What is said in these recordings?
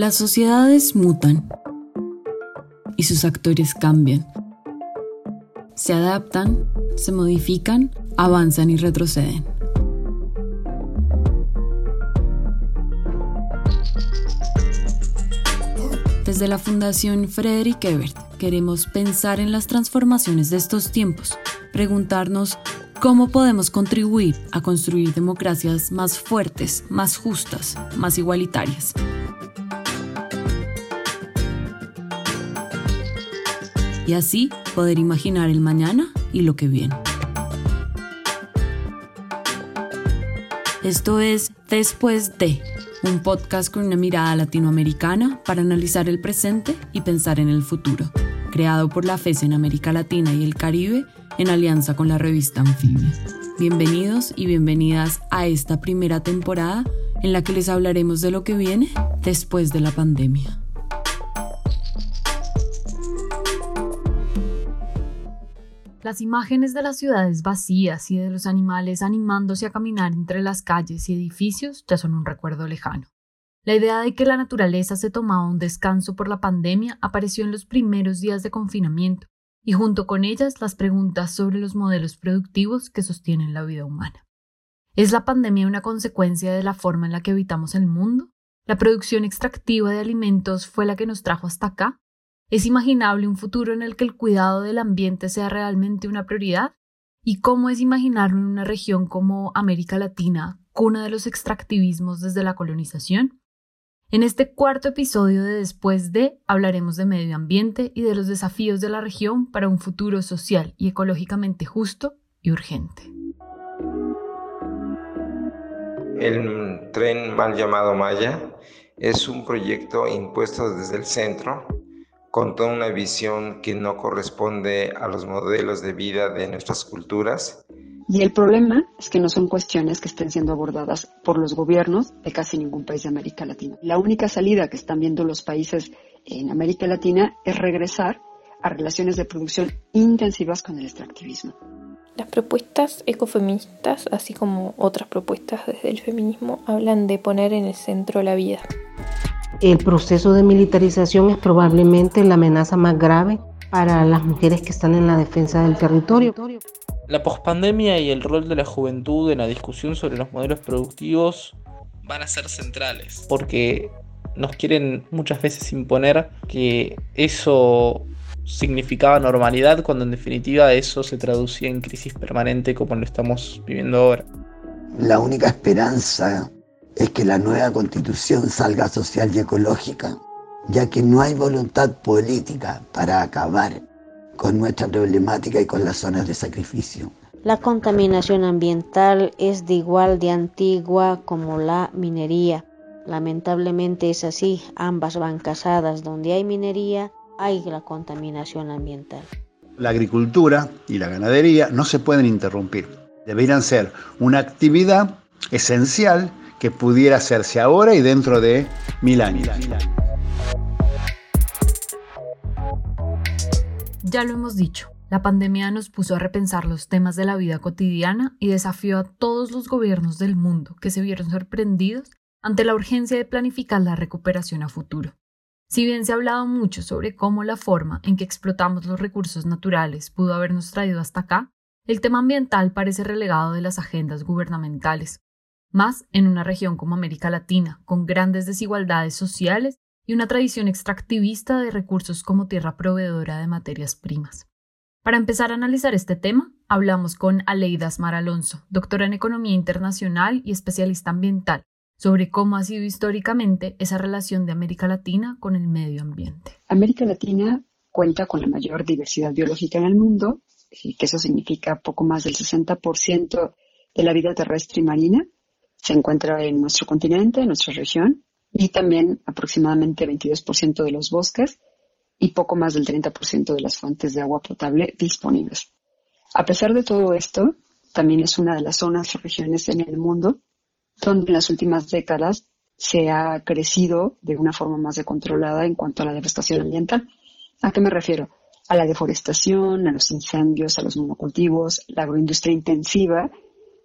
Las sociedades mutan y sus actores cambian. Se adaptan, se modifican, avanzan y retroceden. Desde la Fundación Frederick Ebert queremos pensar en las transformaciones de estos tiempos, preguntarnos cómo podemos contribuir a construir democracias más fuertes, más justas, más igualitarias. Y así poder imaginar el mañana y lo que viene. Esto es Después de, un podcast con una mirada latinoamericana para analizar el presente y pensar en el futuro, creado por la FES en América Latina y el Caribe en alianza con la revista Anfibia. Bienvenidos y bienvenidas a esta primera temporada en la que les hablaremos de lo que viene después de la pandemia. Las imágenes de las ciudades vacías y de los animales animándose a caminar entre las calles y edificios ya son un recuerdo lejano. La idea de que la naturaleza se tomaba un descanso por la pandemia apareció en los primeros días de confinamiento, y junto con ellas las preguntas sobre los modelos productivos que sostienen la vida humana. ¿Es la pandemia una consecuencia de la forma en la que habitamos el mundo? ¿La producción extractiva de alimentos fue la que nos trajo hasta acá? ¿Es imaginable un futuro en el que el cuidado del ambiente sea realmente una prioridad? ¿Y cómo es imaginarlo en una región como América Latina, cuna de los extractivismos desde la colonización? En este cuarto episodio de Después de hablaremos de medio ambiente y de los desafíos de la región para un futuro social y ecológicamente justo y urgente. El tren mal llamado Maya es un proyecto impuesto desde el centro con toda una visión que no corresponde a los modelos de vida de nuestras culturas. Y el problema es que no son cuestiones que estén siendo abordadas por los gobiernos de casi ningún país de América Latina. La única salida que están viendo los países en América Latina es regresar a relaciones de producción intensivas con el extractivismo. Las propuestas ecofeministas, así como otras propuestas desde el feminismo, hablan de poner en el centro la vida. El proceso de militarización es probablemente la amenaza más grave para las mujeres que están en la defensa del territorio. La pospandemia y el rol de la juventud en la discusión sobre los modelos productivos van a ser centrales, porque nos quieren muchas veces imponer que eso significaba normalidad cuando en definitiva eso se traducía en crisis permanente como lo estamos viviendo ahora. La única esperanza es que la nueva constitución salga social y ecológica, ya que no hay voluntad política para acabar con nuestra problemática y con las zonas de sacrificio. La contaminación ambiental es de igual de antigua como la minería. Lamentablemente es así, ambas van casadas. Donde hay minería, hay la contaminación ambiental. La agricultura y la ganadería no se pueden interrumpir. Deberían ser una actividad esencial que pudiera hacerse ahora y dentro de mil años. Ya lo hemos dicho, la pandemia nos puso a repensar los temas de la vida cotidiana y desafió a todos los gobiernos del mundo que se vieron sorprendidos ante la urgencia de planificar la recuperación a futuro. Si bien se ha hablado mucho sobre cómo la forma en que explotamos los recursos naturales pudo habernos traído hasta acá, el tema ambiental parece relegado de las agendas gubernamentales, más en una región como América Latina, con grandes desigualdades sociales y una tradición extractivista de recursos como tierra proveedora de materias primas. Para empezar a analizar este tema, hablamos con Aleida Asmar Alonso, doctora en Economía Internacional y especialista ambiental, sobre cómo ha sido históricamente esa relación de América Latina con el medio ambiente. América Latina cuenta con la mayor diversidad biológica en el mundo, que eso significa poco más del 60% de la vida terrestre y marina, se encuentra en nuestro continente, en nuestra región, y también aproximadamente 22% de los bosques y poco más del 30% de las fuentes de agua potable disponibles. A pesar de todo esto, también es una de las zonas o regiones en el mundo donde en las últimas décadas se ha crecido de una forma más controlada en cuanto a la devastación ambiental. ¿A qué me refiero? A la deforestación, a los incendios, a los monocultivos, la agroindustria intensiva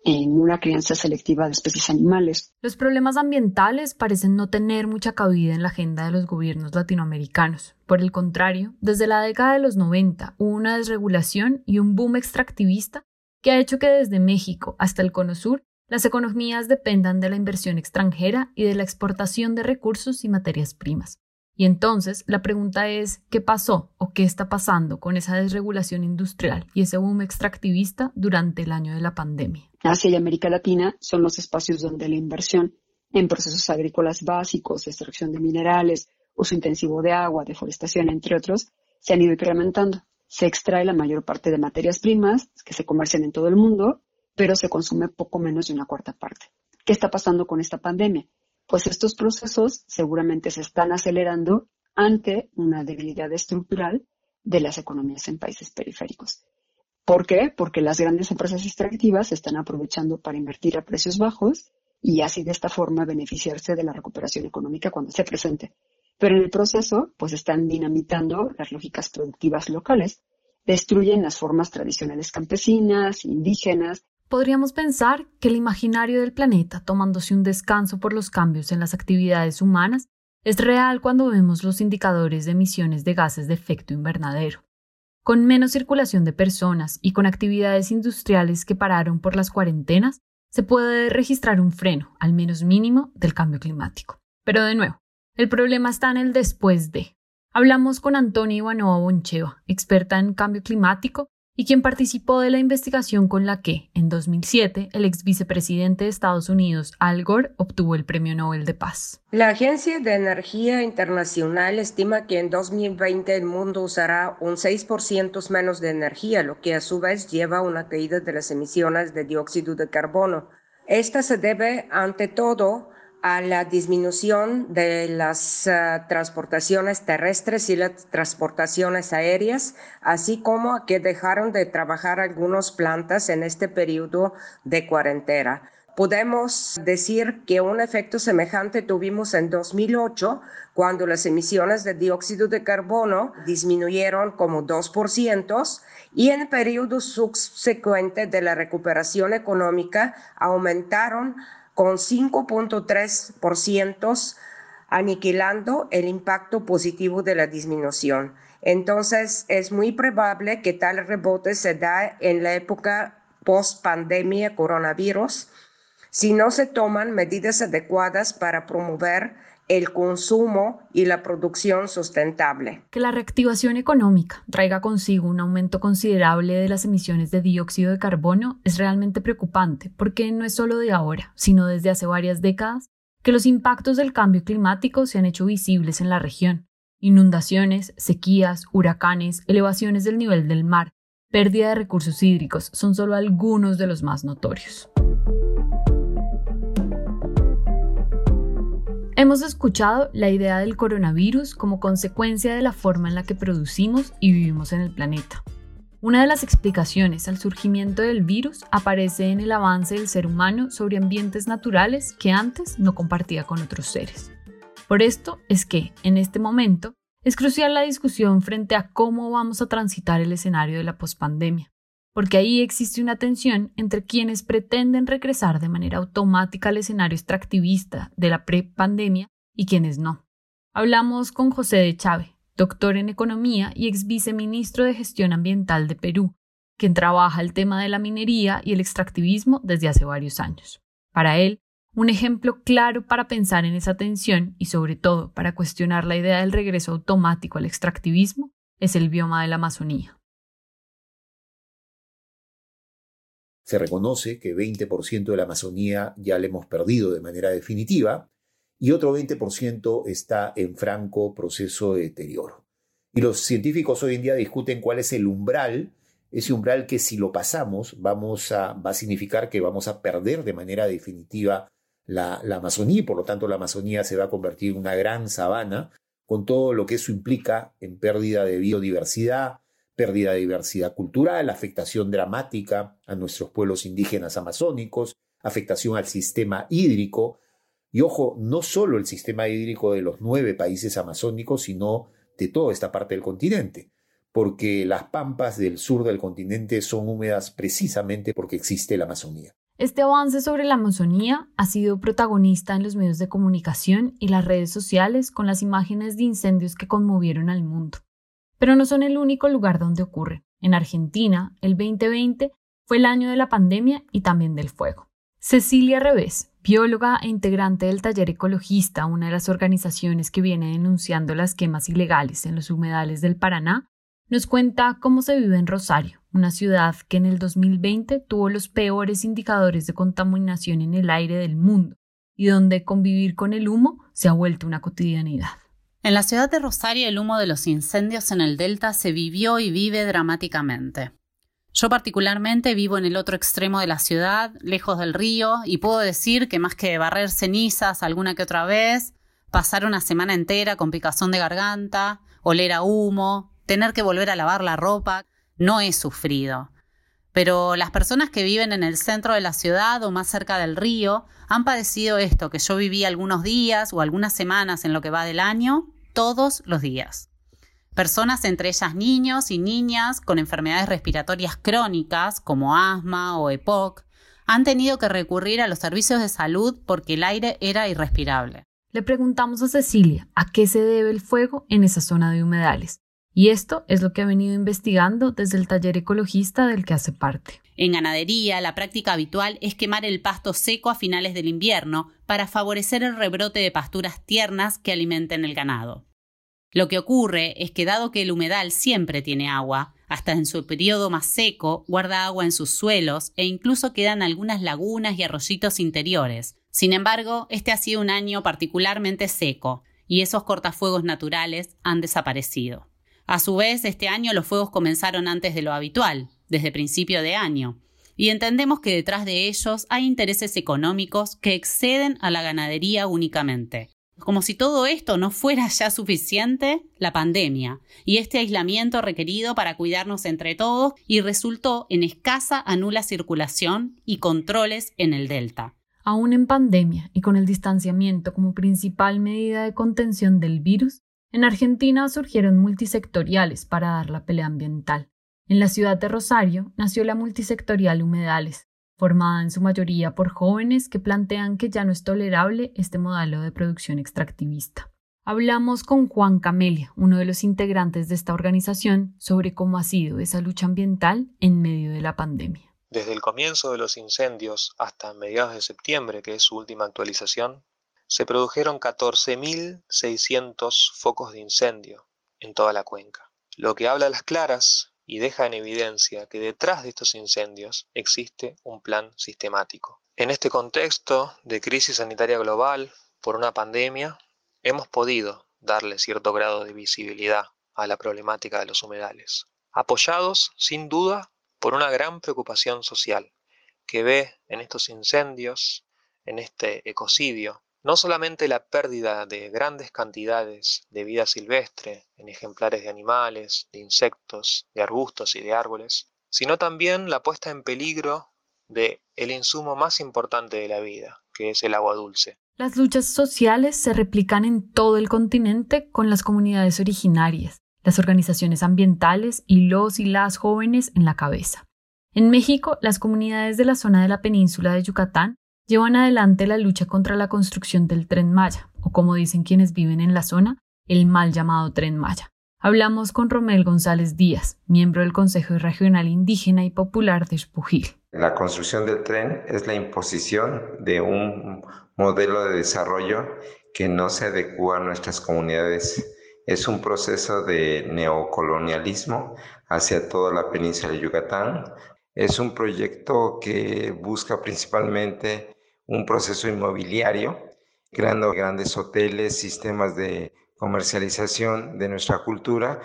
en una crianza selectiva de especies animales. Los problemas ambientales parecen no tener mucha cabida en la agenda de los gobiernos latinoamericanos. Por el contrario, desde la década de los 90 hubo una desregulación y un boom extractivista que ha hecho que desde México hasta el Cono Sur las economías dependan de la inversión extranjera y de la exportación de recursos y materias primas. Y entonces la pregunta es, ¿qué pasó o qué está pasando con esa desregulación industrial y ese boom extractivista durante el año de la pandemia? Asia y América Latina son los espacios donde la inversión en procesos agrícolas básicos, extracción de minerales, uso intensivo de agua, deforestación, entre otros, se han ido incrementando. Se extrae la mayor parte de materias primas que se comercian en todo el mundo, pero se consume poco menos de una cuarta parte. ¿Qué está pasando con esta pandemia? Pues estos procesos seguramente se están acelerando ante una debilidad estructural de las economías en países periféricos. ¿Por qué? Porque las grandes empresas extractivas se están aprovechando para invertir a precios bajos y así de esta forma beneficiarse de la recuperación económica cuando se presente. Pero en el proceso, pues están dinamitando las lógicas productivas locales, destruyen las formas tradicionales campesinas, indígenas, Podríamos pensar que el imaginario del planeta tomándose un descanso por los cambios en las actividades humanas es real cuando vemos los indicadores de emisiones de gases de efecto invernadero. Con menos circulación de personas y con actividades industriales que pararon por las cuarentenas, se puede registrar un freno, al menos mínimo, del cambio climático. Pero de nuevo, el problema está en el después de. Hablamos con Antonio Ivanova Boncheva, experta en cambio climático y quien participó de la investigación con la que, en 2007, el ex vicepresidente de Estados Unidos, Al Gore, obtuvo el Premio Nobel de Paz. La Agencia de Energía Internacional estima que en 2020 el mundo usará un 6% menos de energía, lo que a su vez lleva a una caída de las emisiones de dióxido de carbono. Esta se debe, ante todo, a la disminución de las eh, transportaciones terrestres y las transportaciones aéreas, así como a que dejaron de trabajar algunas plantas en este periodo de cuarentena. Podemos decir que un efecto semejante tuvimos en 2008, cuando las emisiones de dióxido de carbono disminuyeron como 2%, y en el periodo subsecuente de la recuperación económica aumentaron con 5.3%, aniquilando el impacto positivo de la disminución. Entonces, es muy probable que tal rebote se da en la época post-pandemia coronavirus si no se toman medidas adecuadas para promover el consumo y la producción sustentable. Que la reactivación económica traiga consigo un aumento considerable de las emisiones de dióxido de carbono es realmente preocupante, porque no es solo de ahora, sino desde hace varias décadas, que los impactos del cambio climático se han hecho visibles en la región. Inundaciones, sequías, huracanes, elevaciones del nivel del mar, pérdida de recursos hídricos son solo algunos de los más notorios. Hemos escuchado la idea del coronavirus como consecuencia de la forma en la que producimos y vivimos en el planeta. Una de las explicaciones al surgimiento del virus aparece en el avance del ser humano sobre ambientes naturales que antes no compartía con otros seres. Por esto es que, en este momento, es crucial la discusión frente a cómo vamos a transitar el escenario de la pospandemia porque ahí existe una tensión entre quienes pretenden regresar de manera automática al escenario extractivista de la pre-pandemia y quienes no. Hablamos con José de Chávez, doctor en economía y ex viceministro de Gestión Ambiental de Perú, quien trabaja el tema de la minería y el extractivismo desde hace varios años. Para él, un ejemplo claro para pensar en esa tensión y sobre todo para cuestionar la idea del regreso automático al extractivismo es el bioma de la Amazonía. Se reconoce que 20% de la Amazonía ya la hemos perdido de manera definitiva y otro 20% está en franco proceso de deterioro. Y los científicos hoy en día discuten cuál es el umbral, ese umbral que si lo pasamos vamos a, va a significar que vamos a perder de manera definitiva la, la Amazonía y por lo tanto la Amazonía se va a convertir en una gran sabana con todo lo que eso implica en pérdida de biodiversidad, pérdida de diversidad cultural, afectación dramática a nuestros pueblos indígenas amazónicos, afectación al sistema hídrico, y ojo, no solo el sistema hídrico de los nueve países amazónicos, sino de toda esta parte del continente, porque las pampas del sur del continente son húmedas precisamente porque existe la Amazonía. Este avance sobre la Amazonía ha sido protagonista en los medios de comunicación y las redes sociales con las imágenes de incendios que conmovieron al mundo. Pero no son el único lugar donde ocurre. En Argentina, el 2020 fue el año de la pandemia y también del fuego. Cecilia Revés, bióloga e integrante del taller ecologista, una de las organizaciones que viene denunciando las quemas ilegales en los humedales del Paraná, nos cuenta cómo se vive en Rosario, una ciudad que en el 2020 tuvo los peores indicadores de contaminación en el aire del mundo y donde convivir con el humo se ha vuelto una cotidianidad. En la ciudad de Rosario el humo de los incendios en el delta se vivió y vive dramáticamente. Yo particularmente vivo en el otro extremo de la ciudad, lejos del río, y puedo decir que más que barrer cenizas alguna que otra vez, pasar una semana entera con picazón de garganta, oler a humo, tener que volver a lavar la ropa, no he sufrido. Pero las personas que viven en el centro de la ciudad o más cerca del río han padecido esto que yo viví algunos días o algunas semanas en lo que va del año todos los días. Personas, entre ellas niños y niñas con enfermedades respiratorias crónicas como asma o EPOC, han tenido que recurrir a los servicios de salud porque el aire era irrespirable. Le preguntamos a Cecilia a qué se debe el fuego en esa zona de humedales. Y esto es lo que ha venido investigando desde el taller ecologista del que hace parte. En ganadería, la práctica habitual es quemar el pasto seco a finales del invierno para favorecer el rebrote de pasturas tiernas que alimenten el ganado. Lo que ocurre es que dado que el humedal siempre tiene agua, hasta en su periodo más seco guarda agua en sus suelos e incluso quedan algunas lagunas y arroyitos interiores. Sin embargo, este ha sido un año particularmente seco y esos cortafuegos naturales han desaparecido. A su vez, este año los fuegos comenzaron antes de lo habitual, desde principio de año, y entendemos que detrás de ellos hay intereses económicos que exceden a la ganadería únicamente. Como si todo esto no fuera ya suficiente, la pandemia y este aislamiento requerido para cuidarnos entre todos y resultó en escasa a nula circulación y controles en el delta. Aún en pandemia y con el distanciamiento como principal medida de contención del virus, en Argentina surgieron multisectoriales para dar la pelea ambiental. En la ciudad de Rosario nació la multisectorial Humedales, formada en su mayoría por jóvenes que plantean que ya no es tolerable este modelo de producción extractivista. Hablamos con Juan Camelia, uno de los integrantes de esta organización, sobre cómo ha sido esa lucha ambiental en medio de la pandemia. Desde el comienzo de los incendios hasta mediados de septiembre, que es su última actualización, se produjeron 14.600 focos de incendio en toda la cuenca, lo que habla a las claras y deja en evidencia que detrás de estos incendios existe un plan sistemático. En este contexto de crisis sanitaria global por una pandemia, hemos podido darle cierto grado de visibilidad a la problemática de los humedales, apoyados sin duda por una gran preocupación social que ve en estos incendios, en este ecocidio, no solamente la pérdida de grandes cantidades de vida silvestre en ejemplares de animales, de insectos, de arbustos y de árboles, sino también la puesta en peligro de el insumo más importante de la vida, que es el agua dulce. Las luchas sociales se replican en todo el continente con las comunidades originarias, las organizaciones ambientales y los y las jóvenes en la cabeza. En México, las comunidades de la zona de la península de Yucatán llevan adelante la lucha contra la construcción del tren Maya, o como dicen quienes viven en la zona, el mal llamado tren Maya. Hablamos con Romel González Díaz, miembro del Consejo Regional Indígena y Popular de Espujil. La construcción del tren es la imposición de un modelo de desarrollo que no se adecua a nuestras comunidades. Es un proceso de neocolonialismo hacia toda la península de Yucatán. Es un proyecto que busca principalmente un proceso inmobiliario, creando grandes hoteles, sistemas de comercialización de nuestra cultura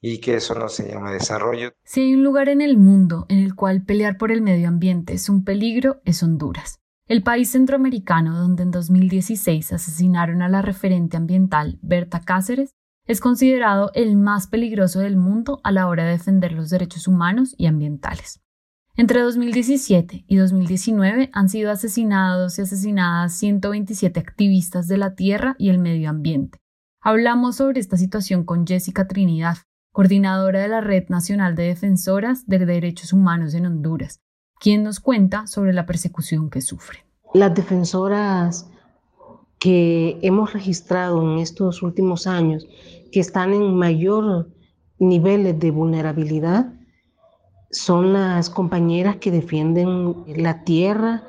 y que eso no se llama desarrollo. Si hay un lugar en el mundo en el cual pelear por el medio ambiente es un peligro, es Honduras. El país centroamericano donde en 2016 asesinaron a la referente ambiental Berta Cáceres es considerado el más peligroso del mundo a la hora de defender los derechos humanos y ambientales. Entre 2017 y 2019 han sido asesinados y asesinadas 127 activistas de la tierra y el medio ambiente. Hablamos sobre esta situación con Jessica Trinidad, coordinadora de la Red Nacional de Defensoras de Derechos Humanos en Honduras, quien nos cuenta sobre la persecución que sufren. Las defensoras que hemos registrado en estos últimos años, que están en mayor niveles de vulnerabilidad, son las compañeras que defienden la tierra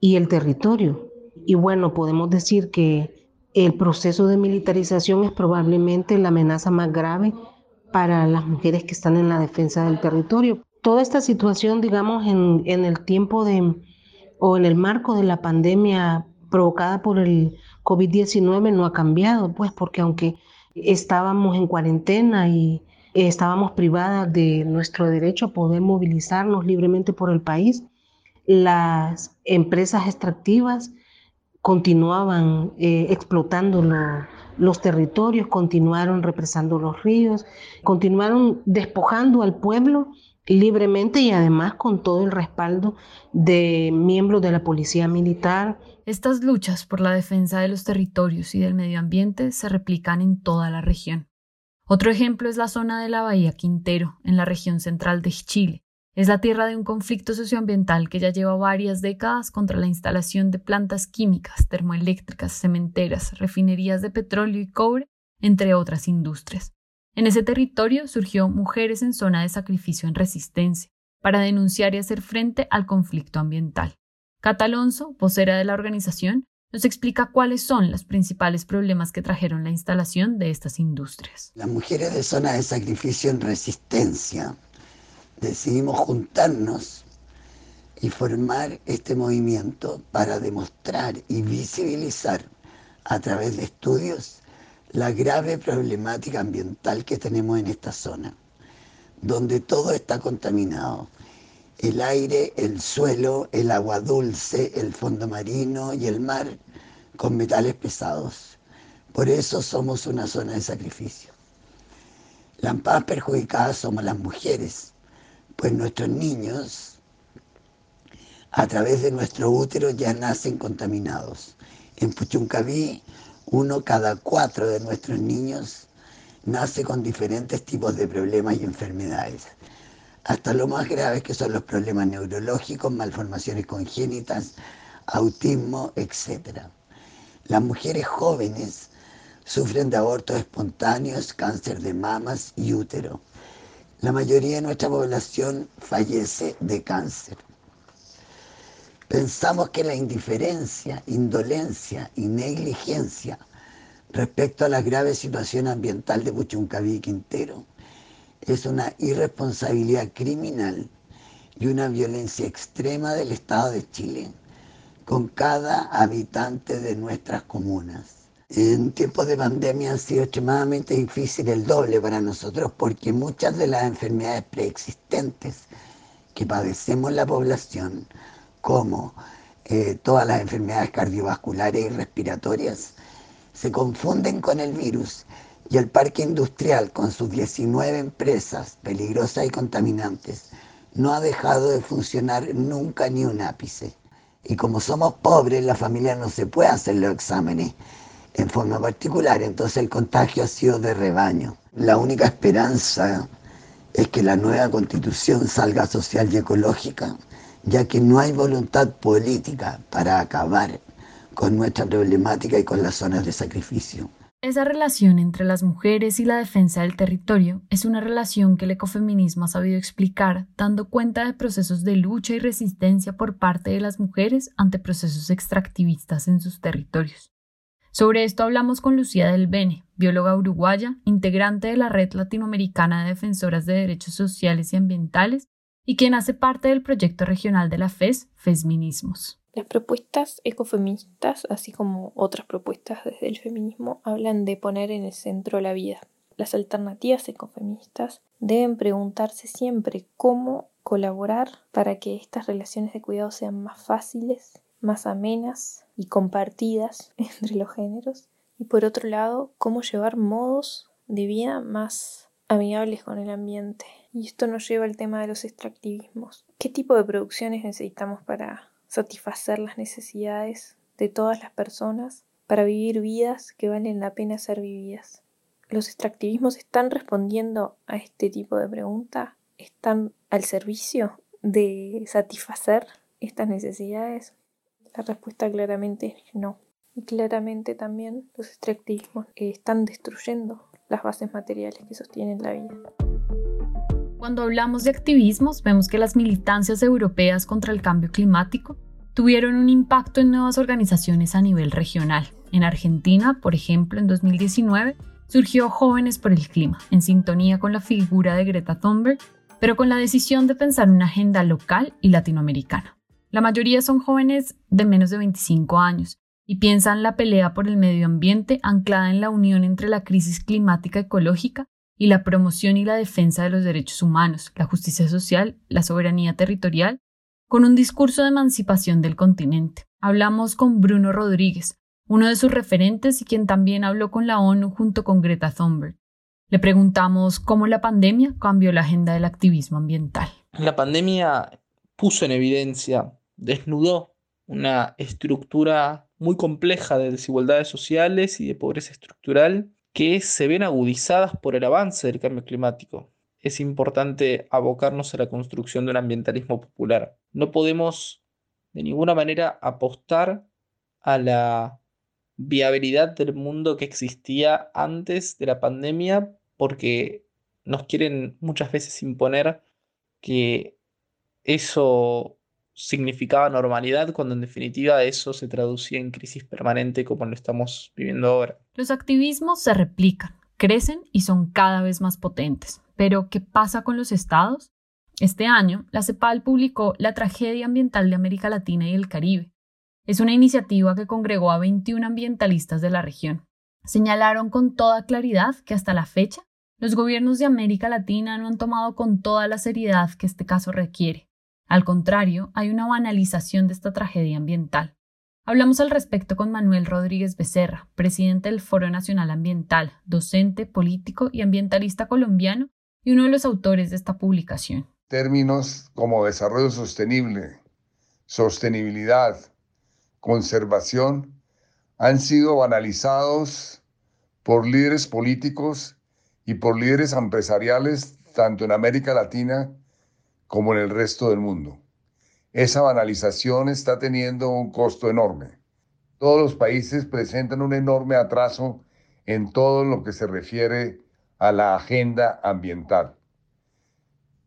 y el territorio. Y bueno, podemos decir que el proceso de militarización es probablemente la amenaza más grave para las mujeres que están en la defensa del territorio. Toda esta situación, digamos, en, en el tiempo de o en el marco de la pandemia provocada por el COVID-19 no ha cambiado, pues porque aunque estábamos en cuarentena y estábamos privadas de nuestro derecho a poder movilizarnos libremente por el país. Las empresas extractivas continuaban eh, explotando los territorios, continuaron represando los ríos, continuaron despojando al pueblo libremente y además con todo el respaldo de miembros de la policía militar. Estas luchas por la defensa de los territorios y del medio ambiente se replican en toda la región. Otro ejemplo es la zona de la Bahía Quintero, en la región central de Chile. Es la tierra de un conflicto socioambiental que ya lleva varias décadas contra la instalación de plantas químicas, termoeléctricas, cementeras, refinerías de petróleo y cobre, entre otras industrias. En ese territorio surgió Mujeres en Zona de Sacrificio en Resistencia, para denunciar y hacer frente al conflicto ambiental. Catalonso, vocera de la organización, nos explica cuáles son los principales problemas que trajeron la instalación de estas industrias. Las mujeres de zona de sacrificio en resistencia decidimos juntarnos y formar este movimiento para demostrar y visibilizar a través de estudios la grave problemática ambiental que tenemos en esta zona, donde todo está contaminado. El aire, el suelo, el agua dulce, el fondo marino y el mar con metales pesados. Por eso somos una zona de sacrificio. Las más perjudicadas somos las mujeres, pues nuestros niños, a través de nuestro útero, ya nacen contaminados. En Puchuncaví, uno cada cuatro de nuestros niños nace con diferentes tipos de problemas y enfermedades. Hasta lo más grave que son los problemas neurológicos, malformaciones congénitas, autismo, etcétera. Las mujeres jóvenes sufren de abortos espontáneos, cáncer de mamas y útero. La mayoría de nuestra población fallece de cáncer. Pensamos que la indiferencia, indolencia y negligencia respecto a la grave situación ambiental de Puchuncaví y Quintero es una irresponsabilidad criminal y una violencia extrema del Estado de Chile con cada habitante de nuestras comunas. En tiempos de pandemia ha sido extremadamente difícil el doble para nosotros porque muchas de las enfermedades preexistentes que padecemos la población, como eh, todas las enfermedades cardiovasculares y respiratorias, se confunden con el virus y el parque industrial con sus 19 empresas peligrosas y contaminantes no ha dejado de funcionar nunca ni un ápice. Y como somos pobres, la familia no se puede hacer los exámenes en forma particular, entonces el contagio ha sido de rebaño. La única esperanza es que la nueva constitución salga social y ecológica, ya que no hay voluntad política para acabar con nuestra problemática y con las zonas de sacrificio. Esa relación entre las mujeres y la defensa del territorio es una relación que el ecofeminismo ha sabido explicar, dando cuenta de procesos de lucha y resistencia por parte de las mujeres ante procesos extractivistas en sus territorios. Sobre esto hablamos con Lucía del Bene, bióloga uruguaya, integrante de la Red Latinoamericana de Defensoras de Derechos Sociales y Ambientales y quien hace parte del proyecto regional de la FES, Fesminismos. Las propuestas ecofeministas, así como otras propuestas desde el feminismo, hablan de poner en el centro la vida. Las alternativas ecofeministas deben preguntarse siempre cómo colaborar para que estas relaciones de cuidado sean más fáciles, más amenas y compartidas entre los géneros. Y por otro lado, cómo llevar modos de vida más amigables con el ambiente. Y esto nos lleva al tema de los extractivismos. ¿Qué tipo de producciones necesitamos para satisfacer las necesidades de todas las personas, para vivir vidas que valen la pena ser vividas? ¿Los extractivismos están respondiendo a este tipo de pregunta? ¿Están al servicio de satisfacer estas necesidades? La respuesta claramente es no. Y claramente también los extractivismos están destruyendo las bases materiales que sostienen la vida. Cuando hablamos de activismos, vemos que las militancias europeas contra el cambio climático tuvieron un impacto en nuevas organizaciones a nivel regional. En Argentina, por ejemplo, en 2019, surgió Jóvenes por el Clima, en sintonía con la figura de Greta Thunberg, pero con la decisión de pensar una agenda local y latinoamericana. La mayoría son jóvenes de menos de 25 años, y piensan la pelea por el medio ambiente anclada en la unión entre la crisis climática ecológica y la promoción y la defensa de los derechos humanos, la justicia social, la soberanía territorial, con un discurso de emancipación del continente. Hablamos con Bruno Rodríguez, uno de sus referentes y quien también habló con la ONU junto con Greta Thunberg. Le preguntamos cómo la pandemia cambió la agenda del activismo ambiental. La pandemia puso en evidencia, desnudó una estructura muy compleja de desigualdades sociales y de pobreza estructural que se ven agudizadas por el avance del cambio climático. Es importante abocarnos a la construcción de un ambientalismo popular. No podemos de ninguna manera apostar a la viabilidad del mundo que existía antes de la pandemia porque nos quieren muchas veces imponer que eso significaba normalidad cuando en definitiva eso se traducía en crisis permanente como lo estamos viviendo ahora. Los activismos se replican, crecen y son cada vez más potentes. Pero, ¿qué pasa con los estados? Este año, la CEPAL publicó La tragedia ambiental de América Latina y el Caribe. Es una iniciativa que congregó a 21 ambientalistas de la región. Señalaron con toda claridad que hasta la fecha los gobiernos de América Latina no han tomado con toda la seriedad que este caso requiere al contrario, hay una banalización de esta tragedia ambiental. Hablamos al respecto con Manuel Rodríguez Becerra, presidente del Foro Nacional Ambiental, docente, político y ambientalista colombiano y uno de los autores de esta publicación. Términos como desarrollo sostenible, sostenibilidad, conservación han sido banalizados por líderes políticos y por líderes empresariales tanto en América Latina como en el resto del mundo. Esa banalización está teniendo un costo enorme. Todos los países presentan un enorme atraso en todo lo que se refiere a la agenda ambiental.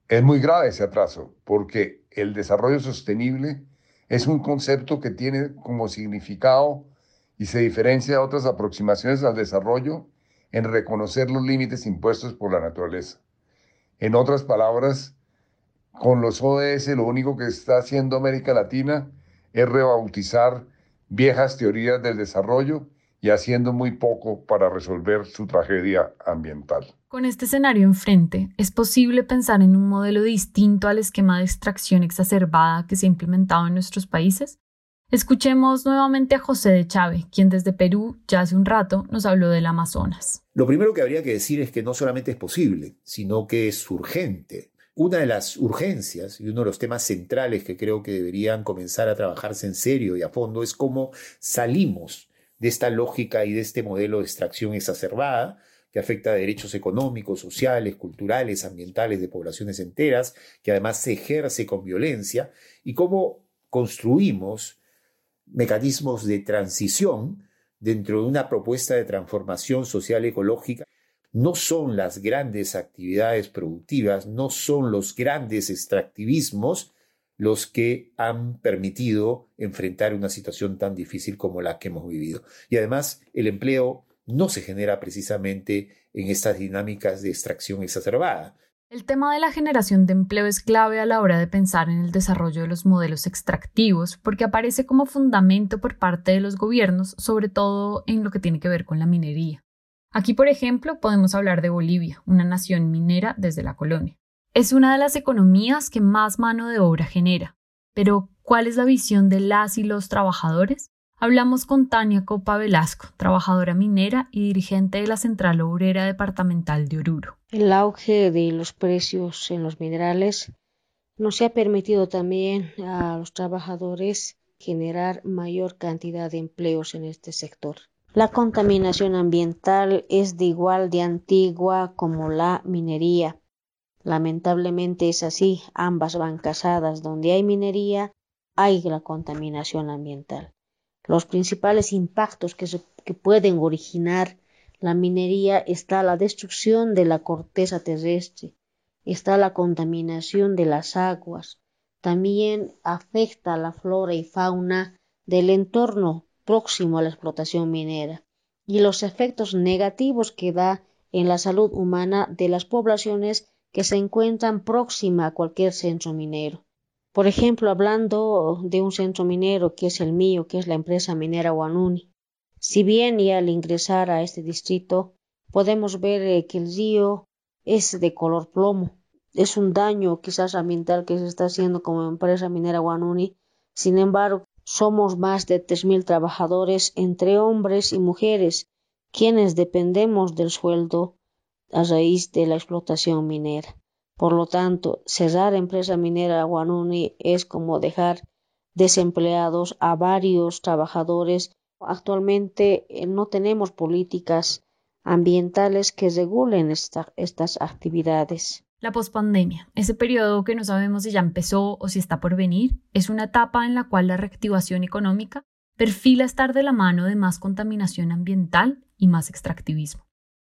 Es muy grave ese atraso porque el desarrollo sostenible es un concepto que tiene como significado y se diferencia de otras aproximaciones al desarrollo en reconocer los límites impuestos por la naturaleza. En otras palabras, con los ODS lo único que está haciendo América Latina es rebautizar viejas teorías del desarrollo y haciendo muy poco para resolver su tragedia ambiental. Con este escenario enfrente, ¿es posible pensar en un modelo distinto al esquema de extracción exacerbada que se ha implementado en nuestros países? Escuchemos nuevamente a José de Chávez, quien desde Perú ya hace un rato nos habló del Amazonas. Lo primero que habría que decir es que no solamente es posible, sino que es urgente. Una de las urgencias y uno de los temas centrales que creo que deberían comenzar a trabajarse en serio y a fondo es cómo salimos de esta lógica y de este modelo de extracción exacerbada que afecta a derechos económicos, sociales, culturales, ambientales de poblaciones enteras, que además se ejerce con violencia, y cómo construimos mecanismos de transición dentro de una propuesta de transformación social ecológica no son las grandes actividades productivas, no son los grandes extractivismos los que han permitido enfrentar una situación tan difícil como la que hemos vivido. Y además, el empleo no se genera precisamente en estas dinámicas de extracción exacerbada. El tema de la generación de empleo es clave a la hora de pensar en el desarrollo de los modelos extractivos porque aparece como fundamento por parte de los gobiernos, sobre todo en lo que tiene que ver con la minería. Aquí, por ejemplo, podemos hablar de Bolivia, una nación minera desde la colonia. Es una de las economías que más mano de obra genera. Pero, ¿Cuál es la visión de las y los trabajadores? Hablamos con Tania Copa Velasco, trabajadora minera y dirigente de la Central Obrera Departamental de Oruro. El auge de los precios en los minerales nos ha permitido también a los trabajadores generar mayor cantidad de empleos en este sector. La contaminación ambiental es de igual de antigua como la minería. Lamentablemente es así, ambas van casadas. Donde hay minería, hay la contaminación ambiental. Los principales impactos que, pueden originar la minería está la destrucción de la corteza terrestre, está la contaminación de las aguas, también afecta a la flora y fauna del entorno próximo a la explotación minera y los efectos negativos que da en la salud humana de las poblaciones que se encuentran próxima a cualquier centro minero. Por ejemplo, hablando de un centro minero que es el mío, que es la empresa minera Guanuni. Si bien y al ingresar a este distrito podemos ver eh, que el río es de color plomo. Es un daño quizás ambiental que se está haciendo como empresa minera Guanuni. Sin embargo, somos más de tres mil trabajadores entre hombres y mujeres quienes dependemos del sueldo a raíz de la explotación minera. Por lo tanto, cerrar empresa minera Guanuni es como dejar desempleados a varios trabajadores. Actualmente eh, no tenemos políticas ambientales que regulen estas actividades. La pospandemia, ese periodo que no sabemos si ya empezó o si está por venir, es una etapa en la cual la reactivación económica perfila estar de la mano de más contaminación ambiental y más extractivismo.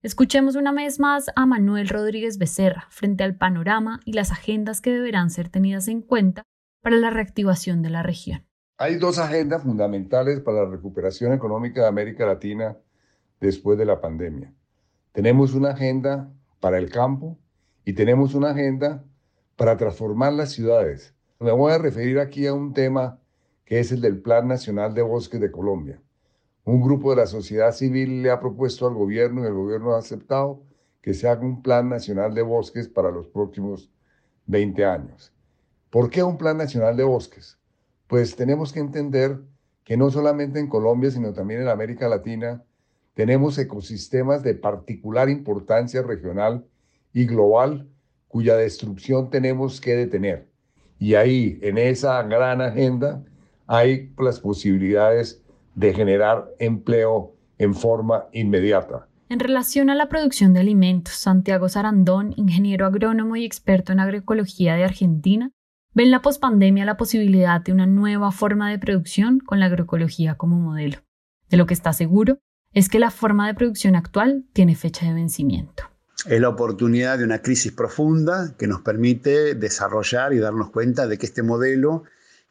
Escuchemos una vez más a Manuel Rodríguez Becerra frente al panorama y las agendas que deberán ser tenidas en cuenta para la reactivación de la región. Hay dos agendas fundamentales para la recuperación económica de América Latina después de la pandemia. Tenemos una agenda para el campo y tenemos una agenda para transformar las ciudades. Me voy a referir aquí a un tema que es el del Plan Nacional de Bosques de Colombia. Un grupo de la sociedad civil le ha propuesto al gobierno y el gobierno ha aceptado que se haga un plan nacional de bosques para los próximos 20 años. ¿Por qué un plan nacional de bosques? Pues tenemos que entender que no solamente en Colombia, sino también en América Latina, tenemos ecosistemas de particular importancia regional y global cuya destrucción tenemos que detener. Y ahí, en esa gran agenda, hay las posibilidades de generar empleo en forma inmediata. En relación a la producción de alimentos, Santiago Sarandón, ingeniero agrónomo y experto en agroecología de Argentina, ve en la pospandemia la posibilidad de una nueva forma de producción con la agroecología como modelo. De lo que está seguro es que la forma de producción actual tiene fecha de vencimiento. Es la oportunidad de una crisis profunda que nos permite desarrollar y darnos cuenta de que este modelo,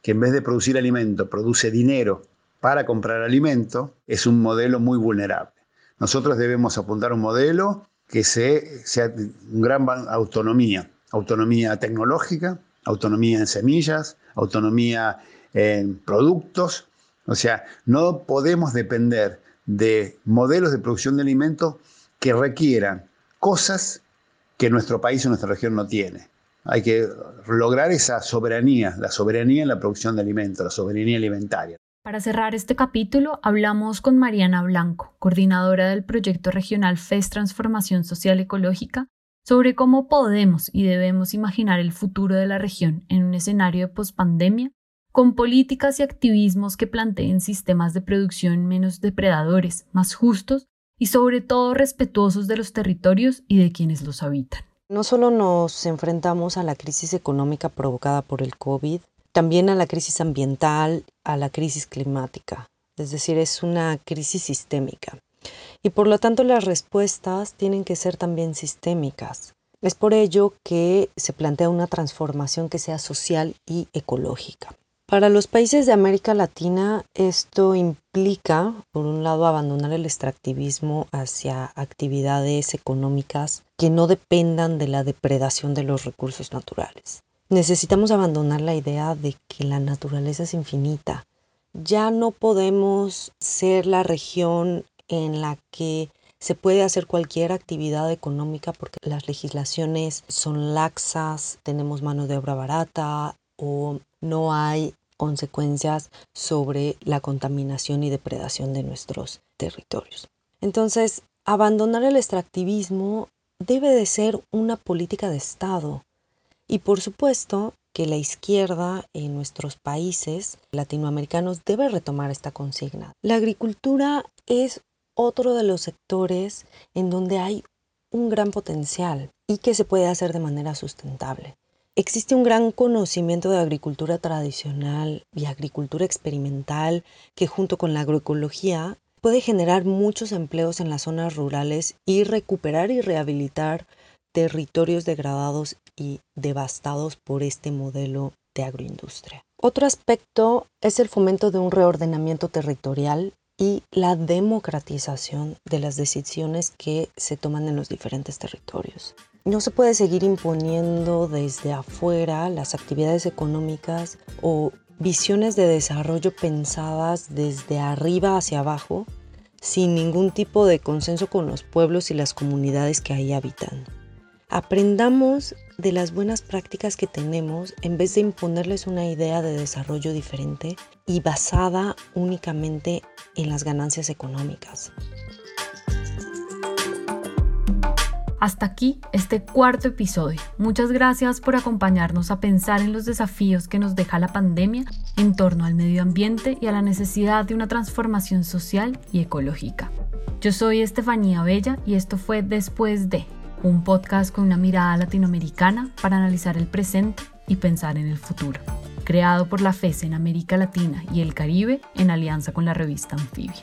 que en vez de producir alimento, produce dinero para comprar alimento es un modelo muy vulnerable. Nosotros debemos apuntar a un modelo que sea una gran autonomía, autonomía tecnológica, autonomía en semillas, autonomía en productos. O sea, no podemos depender de modelos de producción de alimentos que requieran cosas que nuestro país o nuestra región no tiene. Hay que lograr esa soberanía, la soberanía en la producción de alimentos, la soberanía alimentaria. Para cerrar este capítulo, hablamos con Mariana Blanco, coordinadora del proyecto regional FES Transformación Social Ecológica, sobre cómo podemos y debemos imaginar el futuro de la región en un escenario de pospandemia, con políticas y activismos que planteen sistemas de producción menos depredadores, más justos y sobre todo respetuosos de los territorios y de quienes los habitan. No solo nos enfrentamos a la crisis económica provocada por el COVID, también a la crisis ambiental, a la crisis climática. Es decir, es una crisis sistémica. Y por lo tanto las respuestas tienen que ser también sistémicas. Es por ello que se plantea una transformación que sea social y ecológica. Para los países de América Latina esto implica, por un lado, abandonar el extractivismo hacia actividades económicas que no dependan de la depredación de los recursos naturales. Necesitamos abandonar la idea de que la naturaleza es infinita. Ya no podemos ser la región en la que se puede hacer cualquier actividad económica porque las legislaciones son laxas, tenemos mano de obra barata o no hay consecuencias sobre la contaminación y depredación de nuestros territorios. Entonces, abandonar el extractivismo debe de ser una política de Estado. Y por supuesto que la izquierda en nuestros países latinoamericanos debe retomar esta consigna. La agricultura es otro de los sectores en donde hay un gran potencial y que se puede hacer de manera sustentable. Existe un gran conocimiento de agricultura tradicional y agricultura experimental que junto con la agroecología puede generar muchos empleos en las zonas rurales y recuperar y rehabilitar territorios degradados y devastados por este modelo de agroindustria. Otro aspecto es el fomento de un reordenamiento territorial y la democratización de las decisiones que se toman en los diferentes territorios. No se puede seguir imponiendo desde afuera las actividades económicas o visiones de desarrollo pensadas desde arriba hacia abajo sin ningún tipo de consenso con los pueblos y las comunidades que ahí habitan. Aprendamos de las buenas prácticas que tenemos en vez de imponerles una idea de desarrollo diferente y basada únicamente en las ganancias económicas. Hasta aquí este cuarto episodio. Muchas gracias por acompañarnos a pensar en los desafíos que nos deja la pandemia en torno al medio ambiente y a la necesidad de una transformación social y ecológica. Yo soy Estefanía Bella y esto fue Después de un podcast con una mirada latinoamericana para analizar el presente y pensar en el futuro, creado por la FES en América Latina y el Caribe en alianza con la revista Amphibia.